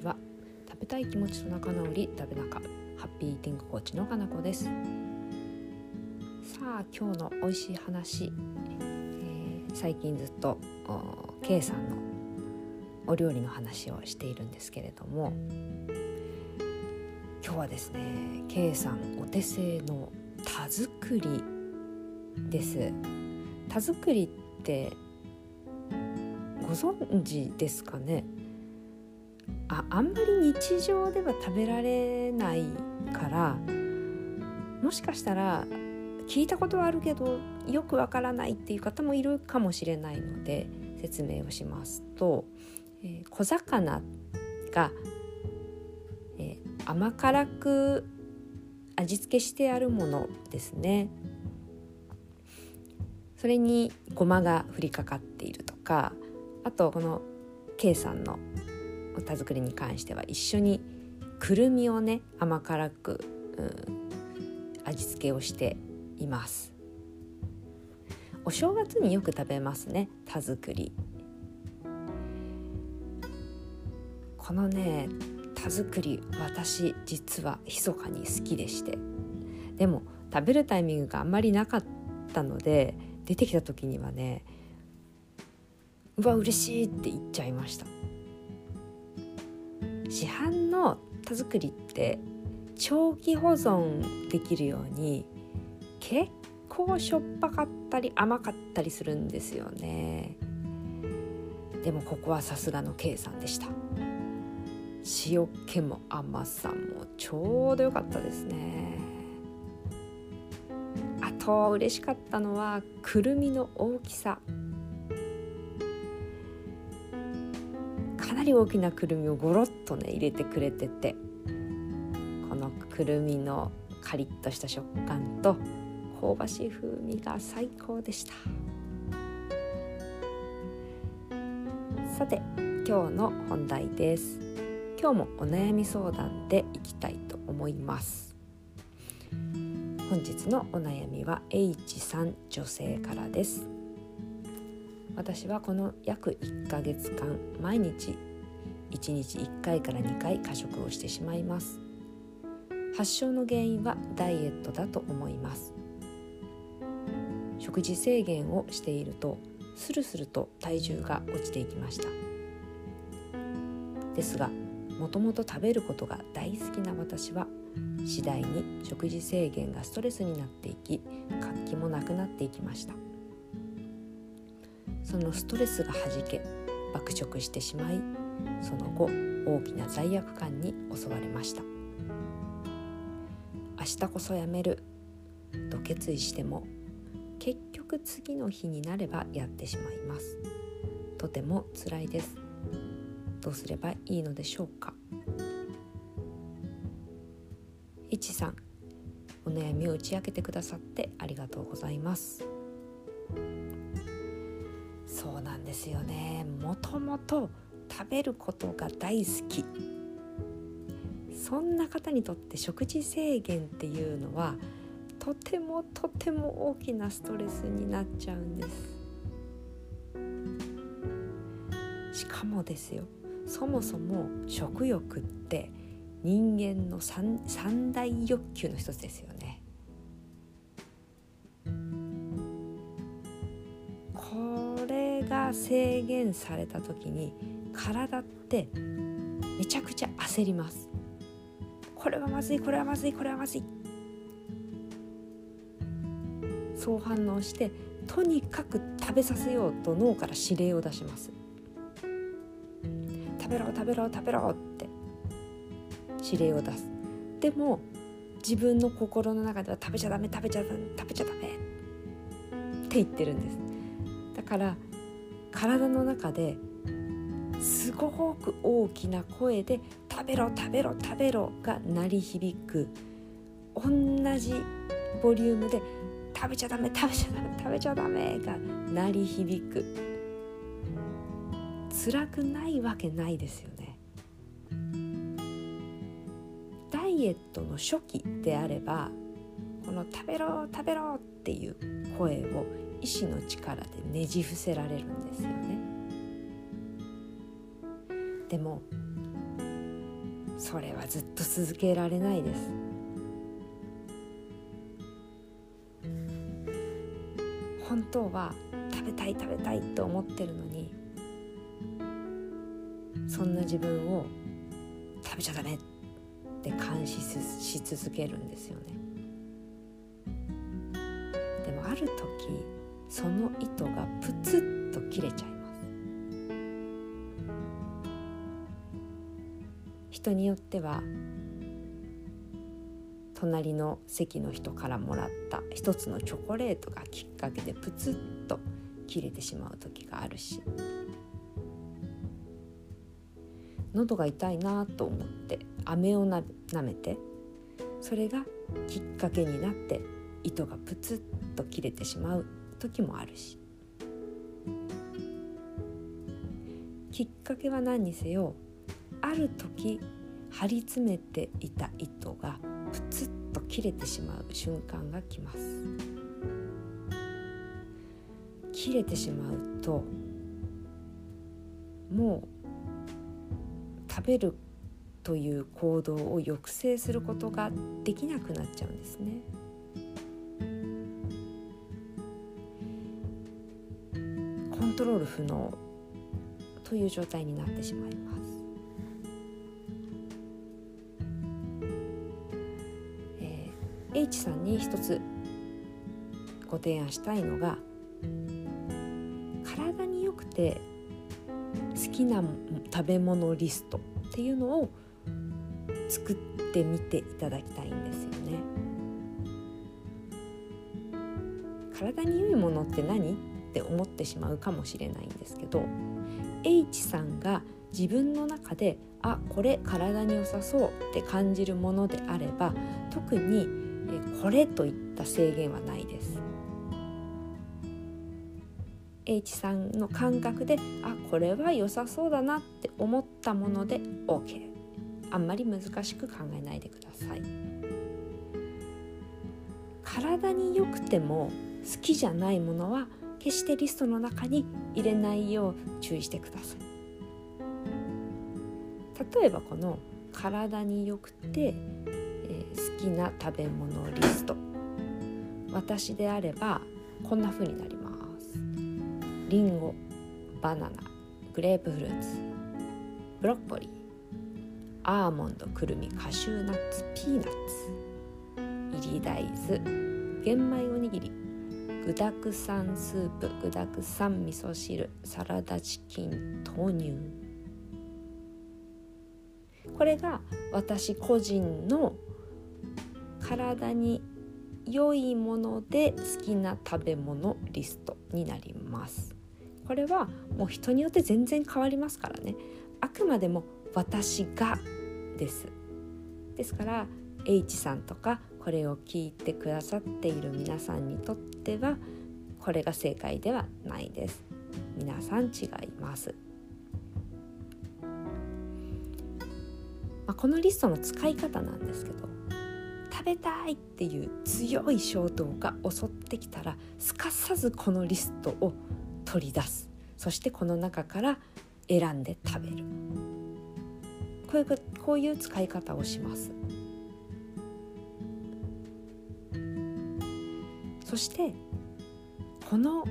ちは。食べたい気持ちと仲直り食べ仲。ハッピーイーティングコーチのかなこです。さあ今日の美味しい話、えー、最近ずっと K さんのお料理の話をしているんですけれども。今日はですね K さんお手製の田作りです。田作りってご存知ですかね？ああんまり日常では食べられないからもしかしたら聞いたことはあるけどよくわからないっていう方もいるかもしれないので説明をしますと、えー、小魚が、えー、甘辛く味付けしてあるものですね。それにごまが振りかかっているとかあとこの K さんの田作りに関しては一緒にくるみをね甘辛く、うん、味付けをしています。お正月によく食べますね田作り。このね田作り私実は密かに好きでして。でも食べるタイミングがあんまりなかったので出てきた時にはねうわ嬉しいって言っちゃいました。市販の田作りって長期保存できるように結構しょっぱかったり甘かったりするんですよね。でもここはさすがの K さんでした。塩気も甘さもちょうど良かったですね。あと嬉しかったのはくるみの大きさ。なり大きなくるみをゴロッとね入れてくれててこのくるみのカリッとした食感と香ばしい風味が最高でした。さて今日の本題です。今日もお悩み相談でいきたいと思います。本日のお悩みは H さん女性からです。私はこの約1ヶ月間毎日1日1回から2回過食をしてしまいます。発症の原因はダイエットだと思います。食事制限をしているとスルスルと体重が落ちていきました。ですがもともと食べることが大好きな私は次第に食事制限がストレスになっていき活気もなくなっていきました。そのストレスがはじけ爆食してしまいその後大きな罪悪感に襲われました。明日こそやめる。と決意しても結局次の日になればやってしまいます。とても辛いです。どうすればいいのでしょうか。いちさんお悩みを打ち明けてくださってありがとうございます。そうなんですよね。もともと食べることが大好き。そんな方にとって食事制限っていうのはとてもとても大きなストレスになっちゃうんです。しかもですよそもそも食欲って人間の三三大欲求の一つですよね。が制限された時に体ってめちゃくちゃ焦ります。これはまずいこれはまずいこれはまずい。そう反応してとにかく食べさせようと脳から指令を出します。食べろ食べろ食べろって指令を出す。でも自分の心の中では食べちゃダメ食べちゃダメ食べちゃダメって言ってるんです。だから体の中ですごく大きな声で「食べろ食べろ食べろ」が鳴り響く同じボリュームで「食べちゃダメ食べちゃダメ食べちゃダメ」が鳴り響く辛くないわけないですよね。ダイエットの初期であればこの「食べろ食べろ」っていう声を意志の力でねじ伏せられるんですよね。でもそれはずっと続けられないです本当は食べたい食べたいと思ってるのにそんな自分を食べちゃダメって監視し続けるんですよねある時その糸がプツッと切れちゃいます。人によっては隣の席の人からもらった一つのチョコレートがきっかけでプツッと切れてしまう時があるし喉が痛いなと思って飴をなめてそれがきっかけになって糸がプツッと切れてしまう時もあるしきっかけは何にせよある時張り詰めていた糸がプツッと切れてしまう瞬間が来ます切れてしまうともう食べるという行動を抑制することができなくなっちゃうんですね。トロール不能という状態になってしまいます。えー、H さんに一つご提案したいのが体に良くて好きな食べ物リストっていうのを作ってみていただきたいんですよね。体に良いものって何？って思ってしまうかもしれないんですけど H さんが自分の中であこれ体に良さそうって感じるものであれば特にこれといった制限はないです。H さんの感覚であこれは良さそうだなって思ったもので OK あんまり難しく考えないでください体に良くても好きじゃないものは決してリストの中に入れないよう注意してください。例えばこの体に良くて、えー、好きな食べ物リスト。私であればこんな風になります。リンゴバナナグレープフルーツブロッコリーアーモンドくるみカシューナッツピーナッツ入り大豆玄米おにぎり具だくさんスープ具だくさん味噌汁サラダチキン豆乳。これが私個人の体に良いもので好きな食べ物リストになります。これはもう人によって全然変わりますからね。あくまでも私がです。ですから H さんとかこれを聞いてくださっている皆さんにとってはこれが正解ではないです。皆さん違います、まあ、このリストの使い方なんですけど食べたいっていう強い衝動が襲ってきたらすかさずこのリストを取り出す。そしてこの中から選んで食べる。こういうこういう使い方をします。そしてこの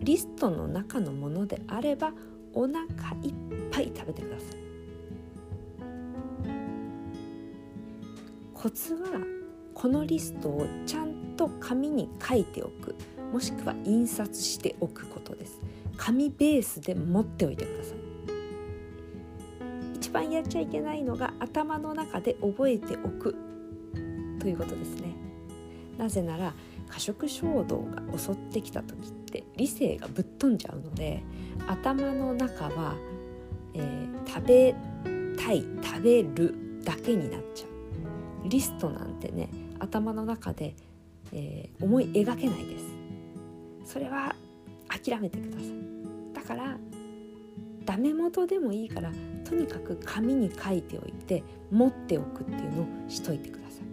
リストの中のものであればお腹いっぱい食べてください。コツはこのリストをちゃんと紙に書いておく。もしくは印刷しておくことです。紙ベースで持っておいてください。一番やっちゃいけないのが頭の中で覚えておくということですね。なぜなら過食衝動が襲ってきた時って理性がぶっ飛んじゃうので頭の中は、えー、食べたい食べるだけになっちゃう。リストなんてね頭の中で、えー、思い描けないです。それは諦めてください。だからダメ元でもいいからとにかく紙に書いておいて持っておくっていうのをしといてください。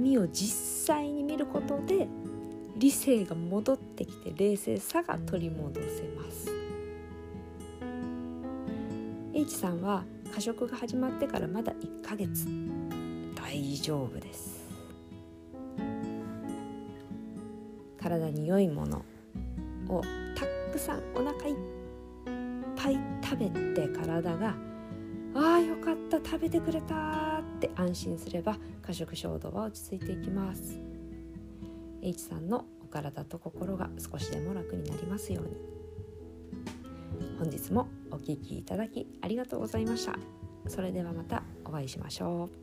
紙を実際に見ることで理性が戻ってきて冷静さが取り戻せます。H さんは過食が始まってからまだ1ヶ月。大丈夫です。体に良いものをたくさんお腹いっぱい食べて体が「ああよかった食べてくれた」って安心すれば過食衝動は落ち着いていきます。H さんのお体と心が少しでも楽になりますように。本日もお聴きいただきありがとうございました。それではまたお会いしましょう。